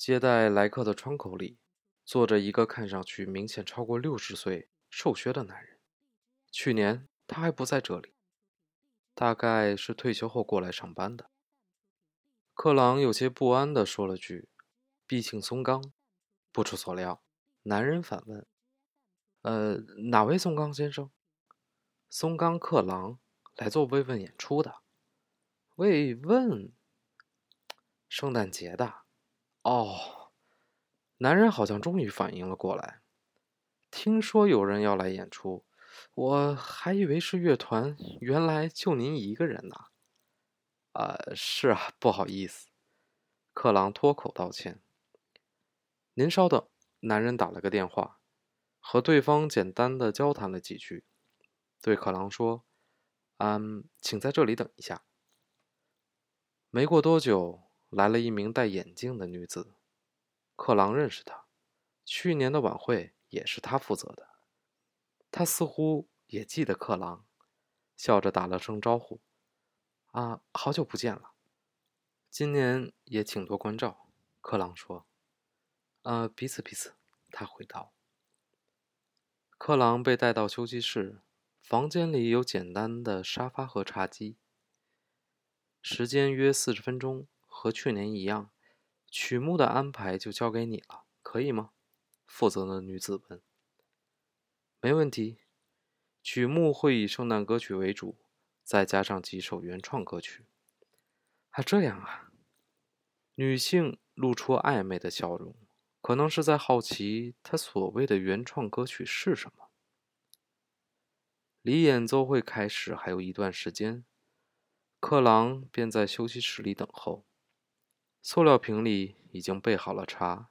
接待来客的窗口里，坐着一个看上去明显超过六十岁、瘦削的男人。去年他还不在这里，大概是退休后过来上班的。克朗有些不安地说了句：“毕竟松冈。”不出所料，男人反问：“呃，哪位松冈先生？”“松冈克朗来做慰问演出的。”“慰问？圣诞节的？”“哦。”男人好像终于反应了过来。听说有人要来演出。我还以为是乐团，原来就您一个人呢。啊，是啊，不好意思。克朗脱口道歉。您稍等，男人打了个电话，和对方简单的交谈了几句，对克朗说：“嗯，请在这里等一下。”没过多久，来了一名戴眼镜的女子。克朗认识她，去年的晚会也是她负责的。她似乎也记得克朗，笑着打了声招呼：“啊，好久不见了，今年也请多关照。”克朗说：“呃，彼此彼此。”他回道。克朗被带到休息室，房间里有简单的沙发和茶几。时间约四十分钟，和去年一样。曲目的安排就交给你了，可以吗？负责的女子问。没问题，曲目会以圣诞歌曲为主，再加上几首原创歌曲。还这样啊？女性露出暧昧的笑容，可能是在好奇他所谓的原创歌曲是什么。离演奏会开始还有一段时间，克朗便在休息室里等候。塑料瓶里已经备好了茶，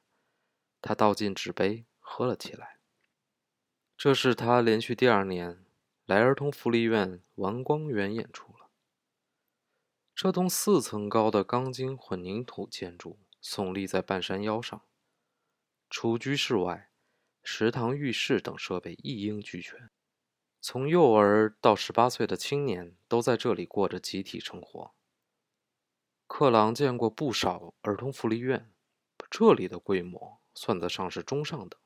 他倒进纸杯喝了起来。这是他连续第二年来儿童福利院玩光园演出了。这栋四层高的钢筋混凝土建筑耸立在半山腰上，除居室外，食堂、浴室等设备一应俱全。从幼儿到十八岁的青年都在这里过着集体生活。克朗见过不少儿童福利院，这里的规模算得上是中上等。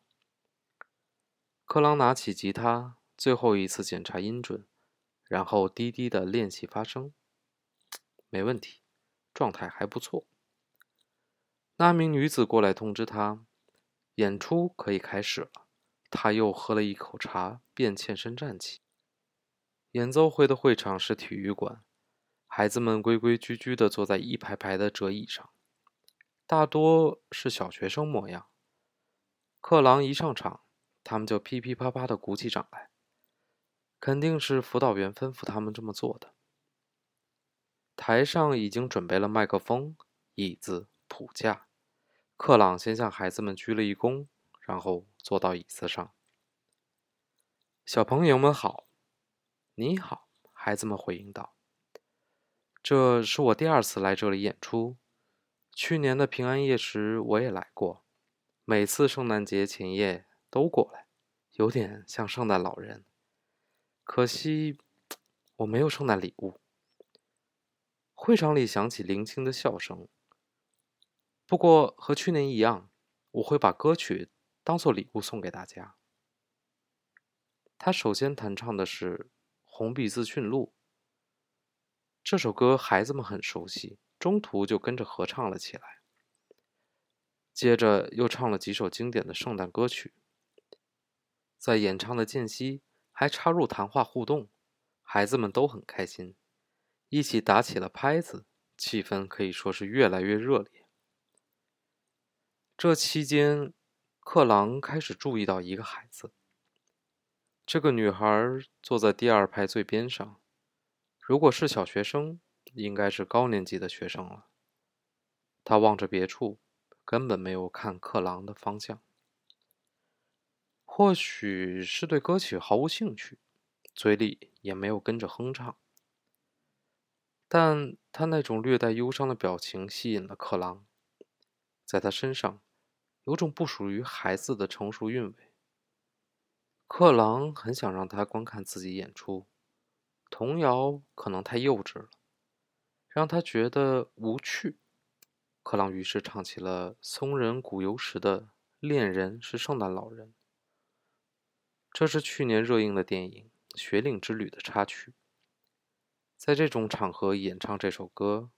克朗拿起吉他，最后一次检查音准，然后低低的练习发声。没问题，状态还不错。那名女子过来通知他，演出可以开始了。他又喝了一口茶，便欠身站起。演奏会的会场是体育馆，孩子们规规矩矩地坐在一排排的折椅上，大多是小学生模样。克朗一上场。他们就噼噼啪啪的鼓起掌来，肯定是辅导员吩咐他们这么做的。台上已经准备了麦克风、椅子、谱架。克朗先向孩子们鞠了一躬，然后坐到椅子上。小朋友们好，你好，孩子们回应道：“这是我第二次来这里演出。去年的平安夜时我也来过，每次圣诞节前夜。”都过来，有点像圣诞老人。可惜我没有圣诞礼物。会场里响起零星的笑声。不过和去年一样，我会把歌曲当做礼物送给大家。他首先弹唱的是《红鼻子驯鹿》。这首歌孩子们很熟悉，中途就跟着合唱了起来。接着又唱了几首经典的圣诞歌曲。在演唱的间隙，还插入谈话互动，孩子们都很开心，一起打起了拍子，气氛可以说是越来越热烈。这期间，克朗开始注意到一个孩子。这个女孩坐在第二排最边上，如果是小学生，应该是高年级的学生了。他望着别处，根本没有看克朗的方向。或许是对歌曲毫无兴趣，嘴里也没有跟着哼唱。但他那种略带忧伤的表情吸引了克朗，在他身上有种不属于孩子的成熟韵味。克朗很想让他观看自己演出，童谣可能太幼稚了，让他觉得无趣。克朗于是唱起了松仁古游时的《恋人是圣诞老人》。这是去年热映的电影《雪岭之旅》的插曲。在这种场合演唱这首歌，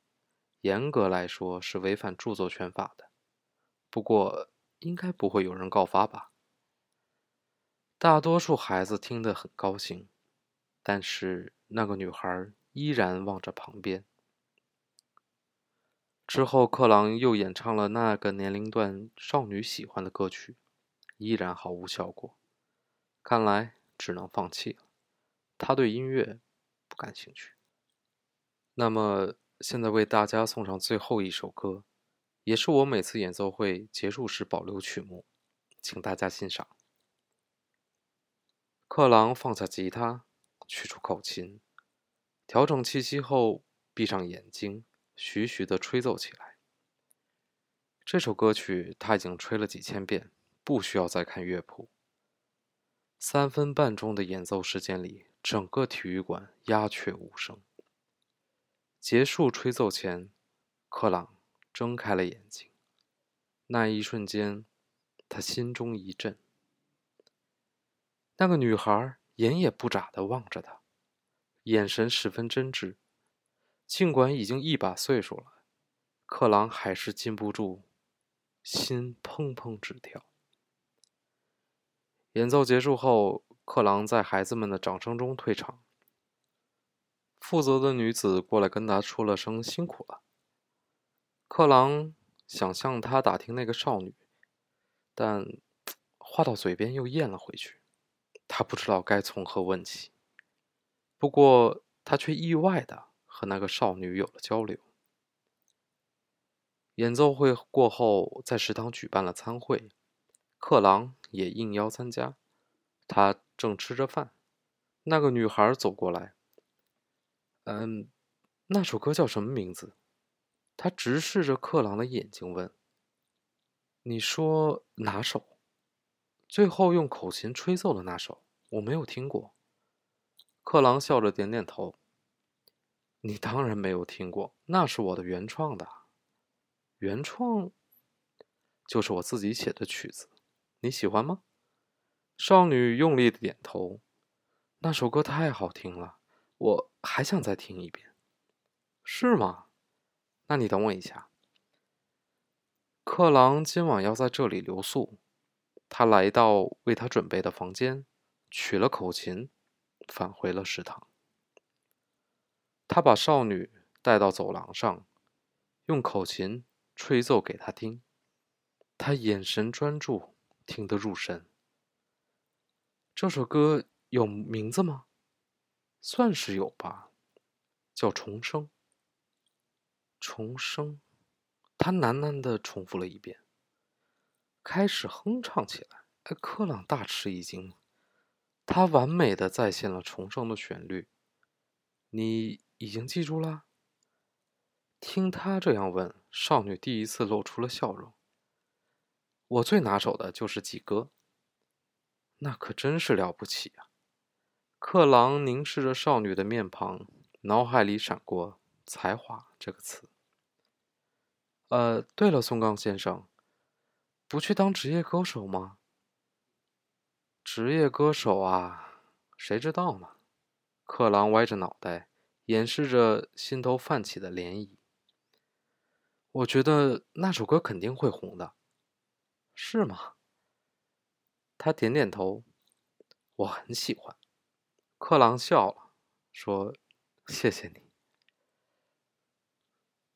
严格来说是违反著作权法的。不过，应该不会有人告发吧？大多数孩子听得很高兴，但是那个女孩依然望着旁边。之后，克朗又演唱了那个年龄段少女喜欢的歌曲，依然毫无效果。看来只能放弃了。他对音乐不感兴趣。那么，现在为大家送上最后一首歌，也是我每次演奏会结束时保留曲目，请大家欣赏。克朗放下吉他，取出口琴，调整气息后，闭上眼睛。徐徐地吹奏起来。这首歌曲他已经吹了几千遍，不需要再看乐谱。三分半钟的演奏时间里，整个体育馆鸦雀无声。结束吹奏前，克朗睁开了眼睛。那一瞬间，他心中一震。那个女孩眼也不眨地望着他，眼神十分真挚。尽管已经一把岁数了，克朗还是禁不住心砰砰直跳。演奏结束后，克朗在孩子们的掌声中退场。负责的女子过来跟他说了声“辛苦了”。克朗想向他打听那个少女，但话到嘴边又咽了回去。他不知道该从何问起，不过他却意外的。和那个少女有了交流。演奏会过后，在食堂举办了餐会，克朗也应邀参加。他正吃着饭，那个女孩走过来。嗯，那首歌叫什么名字？他直视着克朗的眼睛问：“你说哪首？最后用口琴吹奏的那首？我没有听过。”克朗笑着点点头。你当然没有听过，那是我的原创的。原创就是我自己写的曲子，你喜欢吗？少女用力的点头。那首歌太好听了，我还想再听一遍。是吗？那你等我一下。克朗今晚要在这里留宿，他来到为他准备的房间，取了口琴，返回了食堂。他把少女带到走廊上，用口琴吹奏给她听。她眼神专注，听得入神。这首歌有名字吗？算是有吧，叫《重生》。重生，他喃喃地重复了一遍，开始哼唱起来。克朗大吃一惊，他完美的再现了重生的旋律。你。已经记住了。听他这样问，少女第一次露出了笑容。我最拿手的就是几歌。那可真是了不起啊！克朗凝视着少女的面庞，脑海里闪过“才华”这个词。呃，对了，松冈先生，不去当职业歌手吗？职业歌手啊，谁知道呢？克朗歪着脑袋。掩饰着心头泛起的涟漪。我觉得那首歌肯定会红的，是吗？他点点头。我很喜欢。克朗笑了，说：“谢谢你。”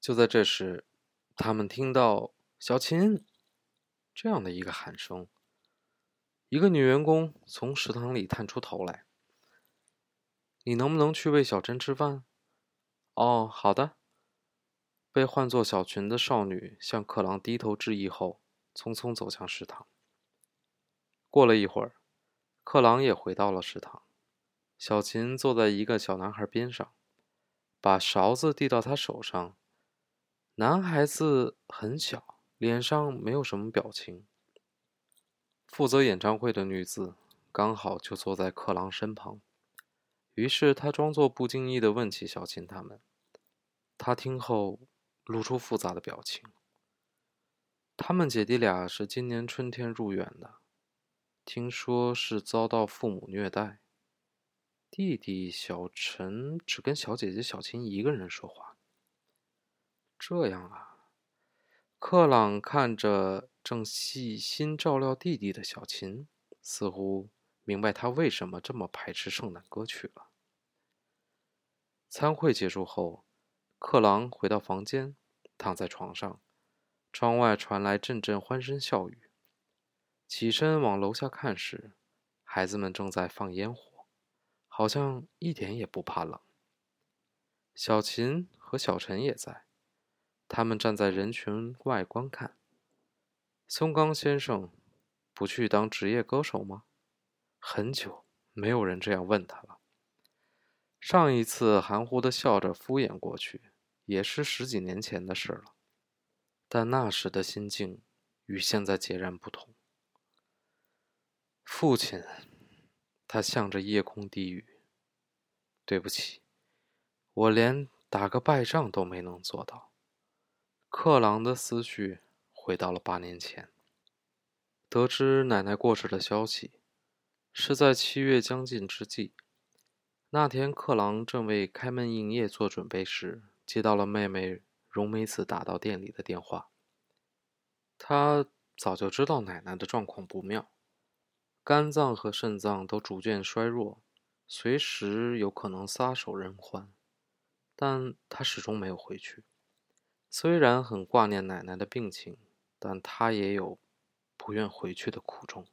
就在这时，他们听到“小琴”这样的一个喊声。一个女员工从食堂里探出头来。你能不能去喂小珍吃饭？哦，好的。被唤作小群的少女向克朗低头致意后，匆匆走向食堂。过了一会儿，克朗也回到了食堂。小琴坐在一个小男孩边上，把勺子递到他手上。男孩子很小，脸上没有什么表情。负责演唱会的女子刚好就坐在克朗身旁。于是他装作不经意地问起小琴他们。他听后露出复杂的表情，他们姐弟俩是今年春天入园的，听说是遭到父母虐待。弟弟小陈只跟小姐姐小琴一个人说话。这样啊，克朗看着正细心照料弟弟的小琴，似乎明白他为什么这么排斥圣诞歌曲了。餐会结束后，克朗回到房间，躺在床上，窗外传来阵阵欢声笑语。起身往楼下看时，孩子们正在放烟火。好像一点也不怕冷。小琴和小陈也在，他们站在人群外观看。松冈先生不去当职业歌手吗？很久没有人这样问他了。上一次含糊的笑着敷衍过去，也是十几年前的事了。但那时的心境与现在截然不同。父亲。他向着夜空低语：“对不起，我连打个败仗都没能做到。”克朗的思绪回到了八年前，得知奶奶过世的消息，是在七月将近之际。那天，克朗正为开门营业做准备时，接到了妹妹荣美子打到店里的电话。他早就知道奶奶的状况不妙。肝脏和肾脏都逐渐衰弱，随时有可能撒手人寰。但他始终没有回去。虽然很挂念奶奶的病情，但他也有不愿回去的苦衷。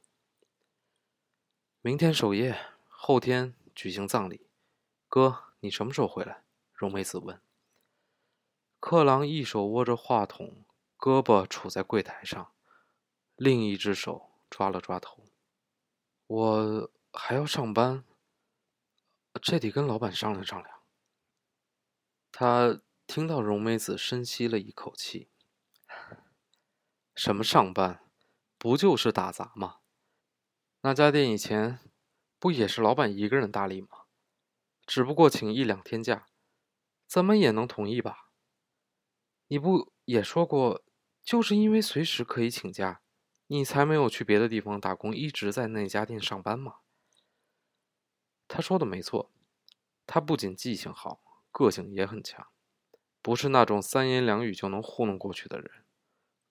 明天守夜，后天举行葬礼。哥，你什么时候回来？荣美子问。克朗一手握着话筒，胳膊杵在柜台上，另一只手抓了抓头。我还要上班，这得跟老板商量商量。他听到荣美子深吸了一口气：“什么上班？不就是打杂吗？那家店以前不也是老板一个人打理吗？只不过请一两天假，怎么也能同意吧？你不也说过，就是因为随时可以请假。”你才没有去别的地方打工，一直在那家店上班吗？他说的没错，他不仅记性好，个性也很强，不是那种三言两语就能糊弄过去的人。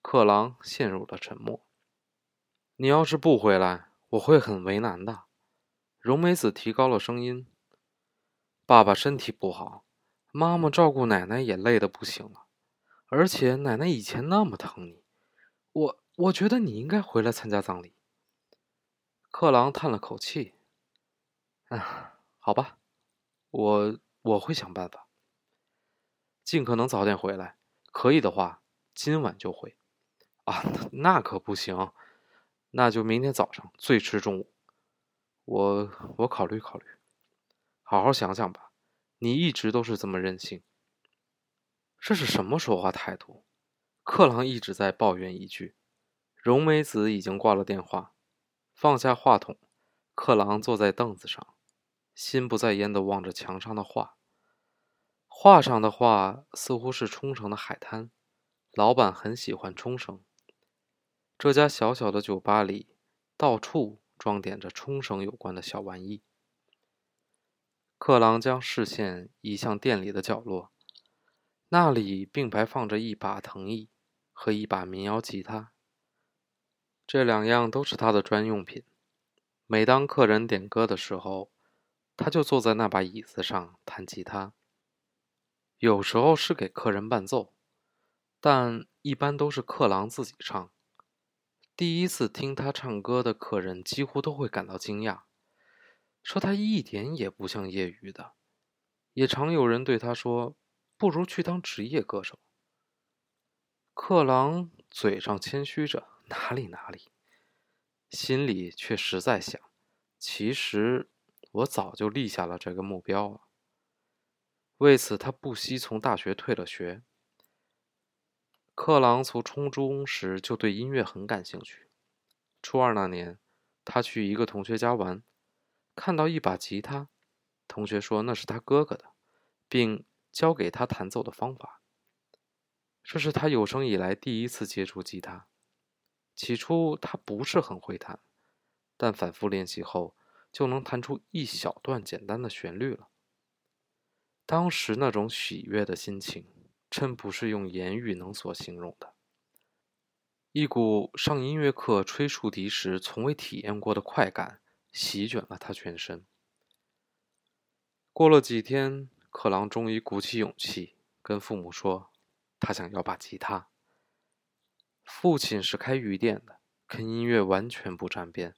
克朗陷入了沉默。你要是不回来，我会很为难的。荣美子提高了声音：“爸爸身体不好，妈妈照顾奶奶也累得不行了，而且奶奶以前那么疼你，我……”我觉得你应该回来参加葬礼。克朗叹了口气：“啊，好吧，我我会想办法，尽可能早点回来。可以的话，今晚就回。啊，那可不行，那就明天早上，最迟中午。我我考虑考虑，好好想想吧。你一直都是这么任性，这是什么说话态度？”克朗一直在抱怨一句。荣美子已经挂了电话，放下话筒，克朗坐在凳子上，心不在焉地望着墙上的画。画上的画似乎是冲绳的海滩，老板很喜欢冲绳。这家小小的酒吧里，到处装点着冲绳有关的小玩意。克朗将视线移向店里的角落，那里并排放着一把藤椅和一把民谣吉他。这两样都是他的专用品。每当客人点歌的时候，他就坐在那把椅子上弹吉他。有时候是给客人伴奏，但一般都是克朗自己唱。第一次听他唱歌的客人几乎都会感到惊讶，说他一点也不像业余的。也常有人对他说：“不如去当职业歌手。”克朗嘴上谦虚着。哪里哪里，心里却实在想：其实我早就立下了这个目标了。为此，他不惜从大学退了学。克朗从初中时就对音乐很感兴趣。初二那年，他去一个同学家玩，看到一把吉他，同学说那是他哥哥的，并教给他弹奏的方法。这是他有生以来第一次接触吉他。起初他不是很会弹，但反复练习后就能弹出一小段简单的旋律了。当时那种喜悦的心情，真不是用言语能所形容的。一股上音乐课吹竖笛时从未体验过的快感席卷了他全身。过了几天，克朗终于鼓起勇气跟父母说，他想要把吉他。父亲是开鱼店的，跟音乐完全不沾边。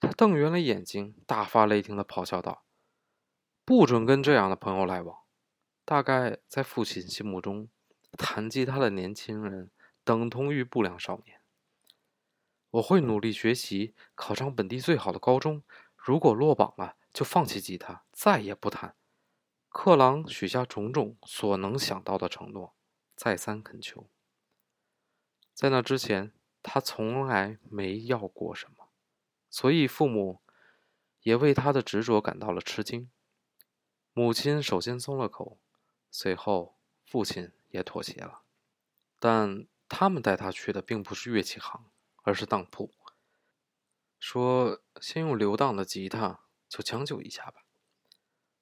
他瞪圆了眼睛，大发雷霆的咆哮道：“不准跟这样的朋友来往！”大概在父亲心目中，弹吉他的年轻人等同于不良少年。我会努力学习，考上本地最好的高中。如果落榜了，就放弃吉他，再也不弹。克朗许下种种所能想到的承诺，再三恳求。在那之前，他从来没要过什么，所以父母也为他的执着感到了吃惊。母亲首先松了口，随后父亲也妥协了。但他们带他去的并不是乐器行，而是当铺，说先用流当的吉他就将就一下吧，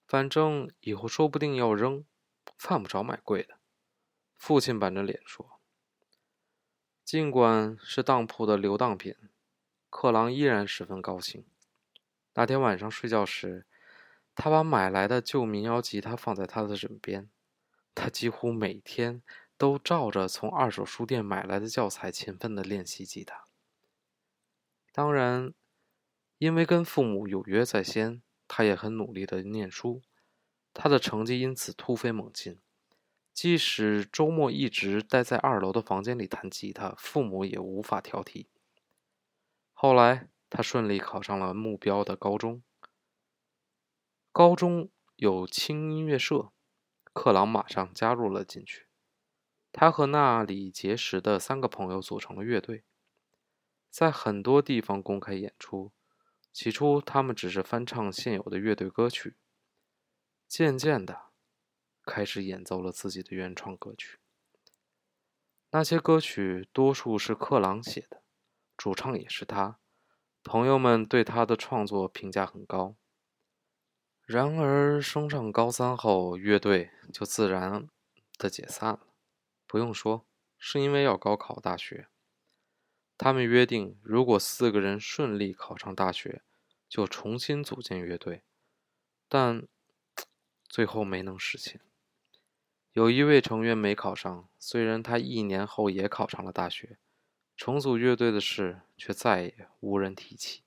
反正以后说不定要扔，犯不着买贵的。父亲板着脸说。尽管是当铺的流当品，克朗依然十分高兴。那天晚上睡觉时，他把买来的旧民谣吉他放在他的枕边。他几乎每天都照着从二手书店买来的教材勤奋地练习吉他。当然，因为跟父母有约在先，他也很努力地念书，他的成绩因此突飞猛进。即使周末一直待在二楼的房间里弹吉他，父母也无法挑剔。后来，他顺利考上了目标的高中。高中有轻音乐社，克朗马上加入了进去。他和那里结识的三个朋友组成了乐队，在很多地方公开演出。起初，他们只是翻唱现有的乐队歌曲，渐渐的。开始演奏了自己的原创歌曲。那些歌曲多数是克朗写的，主唱也是他。朋友们对他的创作评价很高。然而，升上高三后，乐队就自然的解散了。不用说，是因为要高考大学。他们约定，如果四个人顺利考上大学，就重新组建乐队。但最后没能实现。有一位成员没考上，虽然他一年后也考上了大学，重组乐队的事却再也无人提起。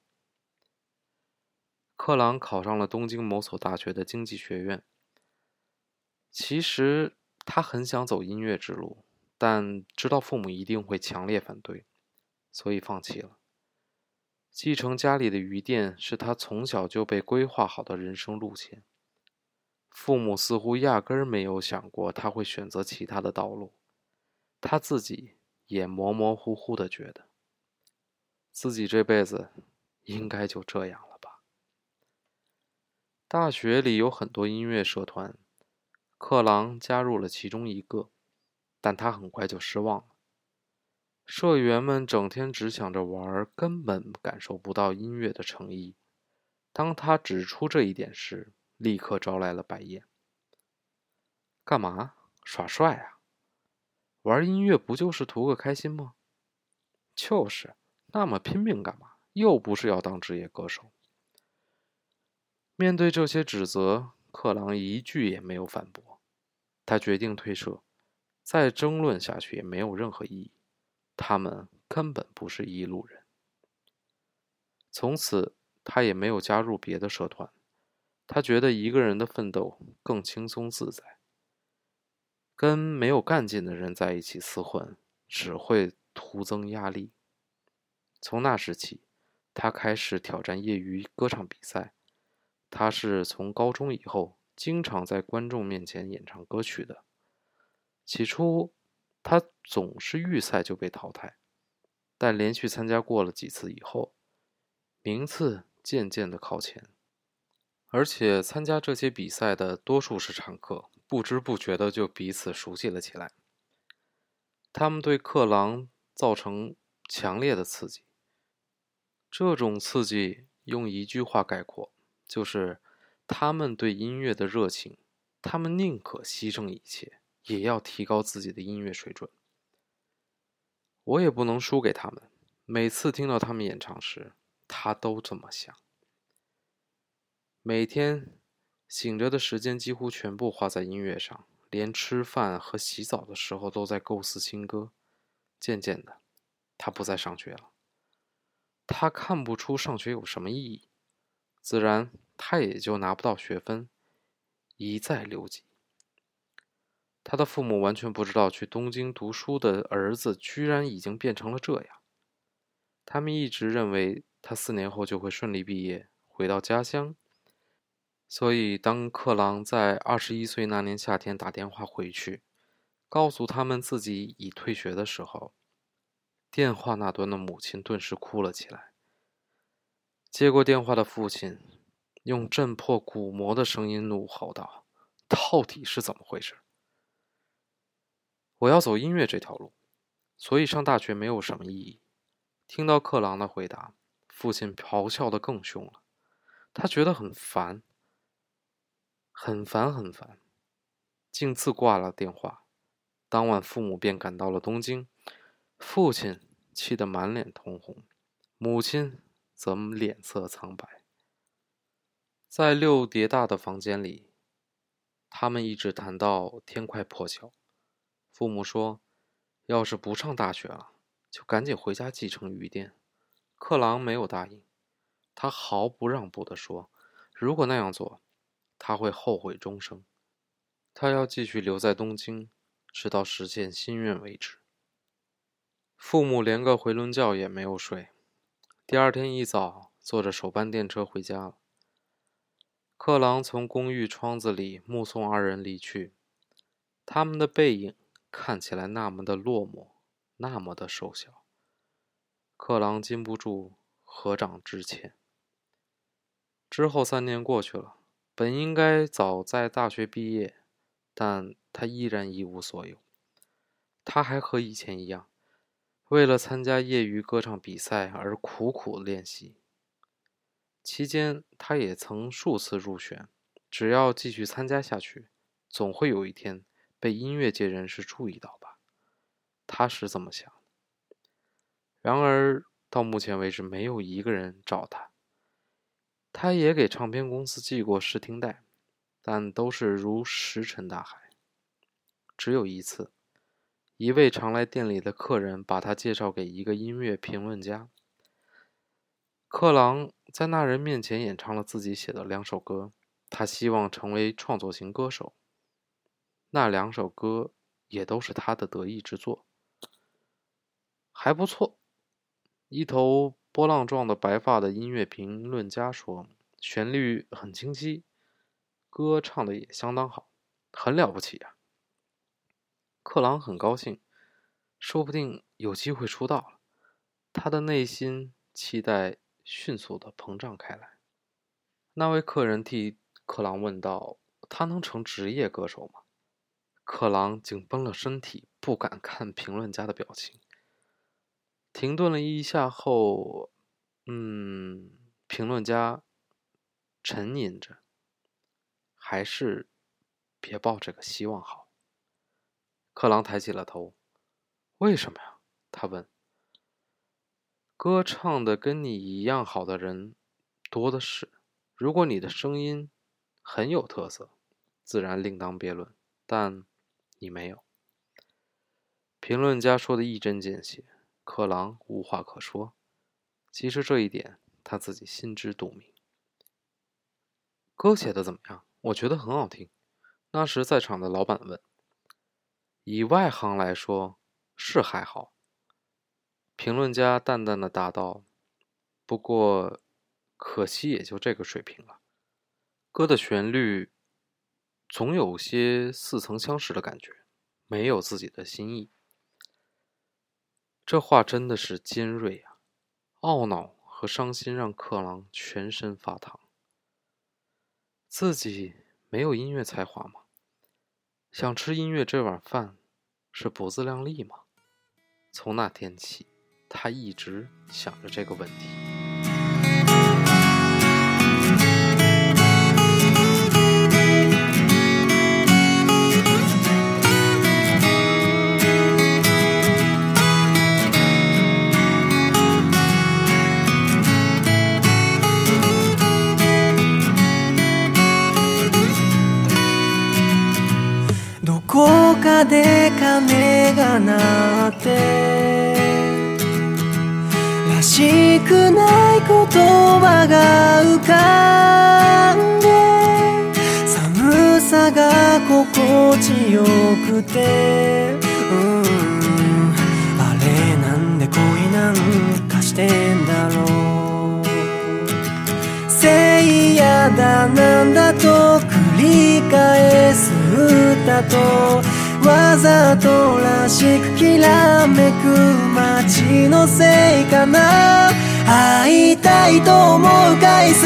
克朗考上了东京某所大学的经济学院。其实他很想走音乐之路，但知道父母一定会强烈反对，所以放弃了。继承家里的鱼店是他从小就被规划好的人生路线。父母似乎压根儿没有想过他会选择其他的道路，他自己也模模糊糊的觉得，自己这辈子应该就这样。大学里有很多音乐社团，克朗加入了其中一个，但他很快就失望了。社员们整天只想着玩，根本感受不到音乐的诚意。当他指出这一点时，立刻招来了白眼。干嘛耍帅啊？玩音乐不就是图个开心吗？就是，那么拼命干嘛？又不是要当职业歌手。面对这些指责，克朗一句也没有反驳。他决定退社，再争论下去也没有任何意义。他们根本不是一路人。从此，他也没有加入别的社团。他觉得一个人的奋斗更轻松自在，跟没有干劲的人在一起厮混只会徒增压力。从那时起，他开始挑战业余歌唱比赛。他是从高中以后经常在观众面前演唱歌曲的。起初，他总是预赛就被淘汰，但连续参加过了几次以后，名次渐渐的靠前。而且参加这些比赛的多数是常客，不知不觉的就彼此熟悉了起来。他们对克朗造成强烈的刺激。这种刺激用一句话概括，就是他们对音乐的热情，他们宁可牺牲一切，也要提高自己的音乐水准。我也不能输给他们。每次听到他们演唱时，他都这么想。每天醒着的时间几乎全部花在音乐上，连吃饭和洗澡的时候都在构思新歌。渐渐的，他不再上学了。他看不出上学有什么意义，自然他也就拿不到学分，一再留级。他的父母完全不知道，去东京读书的儿子居然已经变成了这样。他们一直认为他四年后就会顺利毕业，回到家乡。所以，当克朗在二十一岁那年夏天打电话回去，告诉他们自己已退学的时候，电话那端的母亲顿时哭了起来。接过电话的父亲用震破鼓膜的声音怒吼道：“到底是怎么回事？”我要走音乐这条路，所以上大学没有什么意义。听到克朗的回答，父亲咆哮的更凶了。他觉得很烦，很烦，很烦，竟自挂了电话。当晚，父母便赶到了东京，父亲气得满脸通红，母亲则脸色苍白。在六叠大的房间里，他们一直谈到天快破晓。父母说：“要是不上大学了，就赶紧回家继承余店。”克朗没有答应，他毫不让步地说：“如果那样做，他会后悔终生。他要继续留在东京，直到实现心愿为止。”父母连个回笼觉也没有睡，第二天一早坐着首班电车回家了。克朗从公寓窗子里目送二人离去，他们的背影。看起来那么的落寞，那么的瘦小。克朗禁不住合掌致歉。之后三年过去了，本应该早在大学毕业，但他依然一无所有。他还和以前一样，为了参加业余歌唱比赛而苦苦练习。期间，他也曾数次入选。只要继续参加下去，总会有一天。被音乐界人士注意到吧？他是这么想。然而到目前为止，没有一个人找他。他也给唱片公司寄过试听带，但都是如石沉大海。只有一次，一位常来店里的客人把他介绍给一个音乐评论家。克朗在那人面前演唱了自己写的两首歌，他希望成为创作型歌手。那两首歌也都是他的得意之作，还不错。一头波浪状的白发的音乐评论家说：“旋律很清晰，歌唱的也相当好，很了不起呀。”克朗很高兴，说不定有机会出道了。他的内心期待迅速的膨胀开来。那位客人替克朗问道：“他能成职业歌手吗？”克朗紧绷了身体，不敢看评论家的表情。停顿了一下后，嗯，评论家沉吟着：“还是别抱这个希望好。”克朗抬起了头：“为什么呀？”他问。“歌唱的跟你一样好的人多的是，如果你的声音很有特色，自然另当别论。但……”你没有。评论家说的一针见血，克朗无话可说。其实这一点他自己心知肚明。歌写的怎么样？我觉得很好听。那时在场的老板问。以外行来说，是还好。评论家淡淡的答道：“不过，可惜也就这个水平了。歌的旋律。”总有些似曾相识的感觉，没有自己的心意。这话真的是尖锐啊！懊恼和伤心让克朗全身发烫。自己没有音乐才华吗？想吃音乐这碗饭，是不自量力吗？从那天起，他一直想着这个问题。で鐘が鳴って。らしくない言葉が浮かんで寒さが心地よくて。うん。あれなんで恋なんかしてんだろう。せいやだなんだと繰り返す歌とわざとらしくきらめく街のせいかな会いたいと思う回数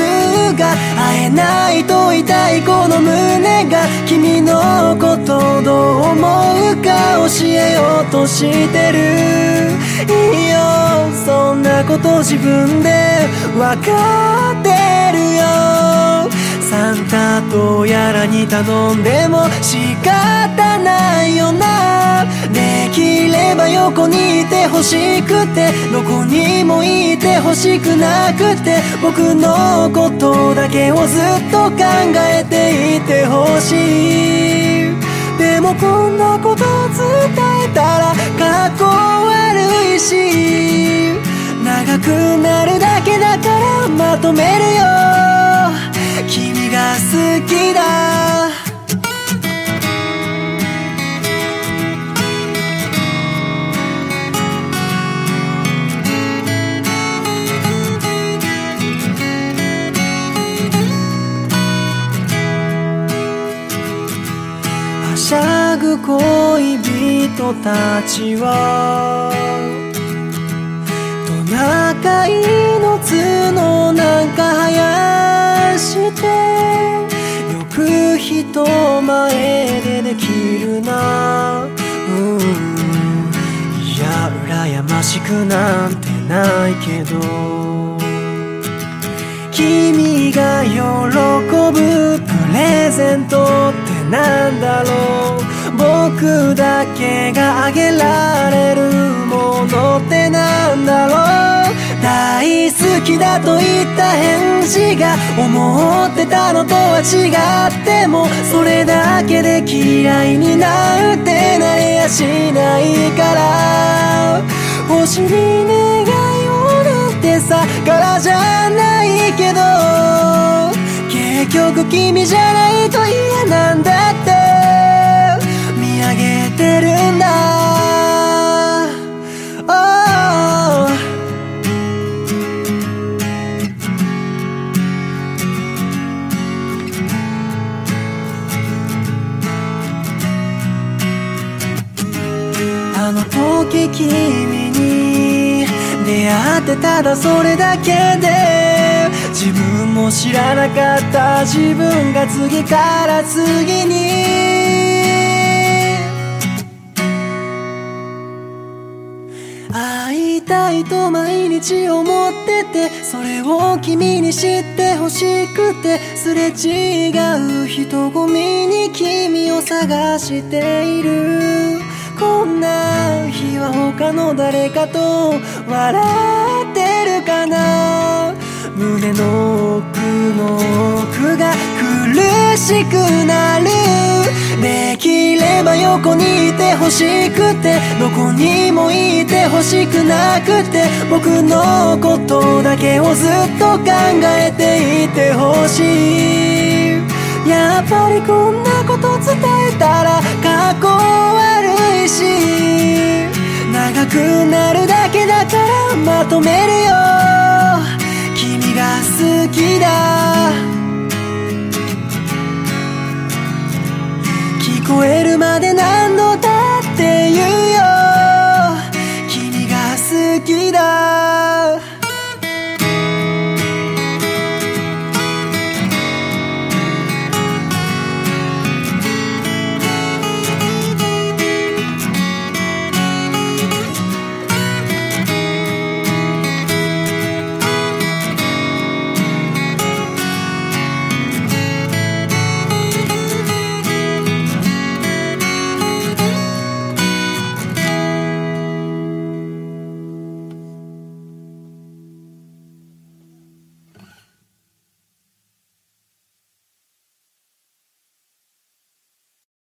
が会えないと痛いこの胸が君のことどう思うか教えようとしてるいいよそんなこと自分でわかってるよサンタとやらに頼んでも仕方ないよな。できれば横にいてほしくてどこにもいてほしくなくて僕のことだけをずっと考えていてほしい。でもこんなこと伝えたらかっこ悪いし長くなるだけだからまとめるよ。好きだ。はしゃぐ恋人たちはトナカイの角なんか生やしてく人前でできるな。うん。いや羨ましくなんてないけど。君が喜ぶプレゼントってなんだろう。僕だけがあげられるものってなんだろう。大好きだと言ってた返事が思ってたのとは違ってもそれだけで嫌いになってなれやしないから星に願いをなんてさからじゃないけど結局君じゃないと嫌なんだって。見上げてるんだ、出会ってただそれだけで自分も知らなかった自分が次から次に。会いたいと毎日思っててそれを君に知ってほしくてすれ違う人混みに君を探している。こんな日は他の誰かと笑ってるかな？胸の奥の奥が苦しくなる。できれば横にいてほしくてどこにもいてほしくなくて僕のことだけをずっと考えていてほしい。やっぱりこんなこと伝えたらかっこ tomar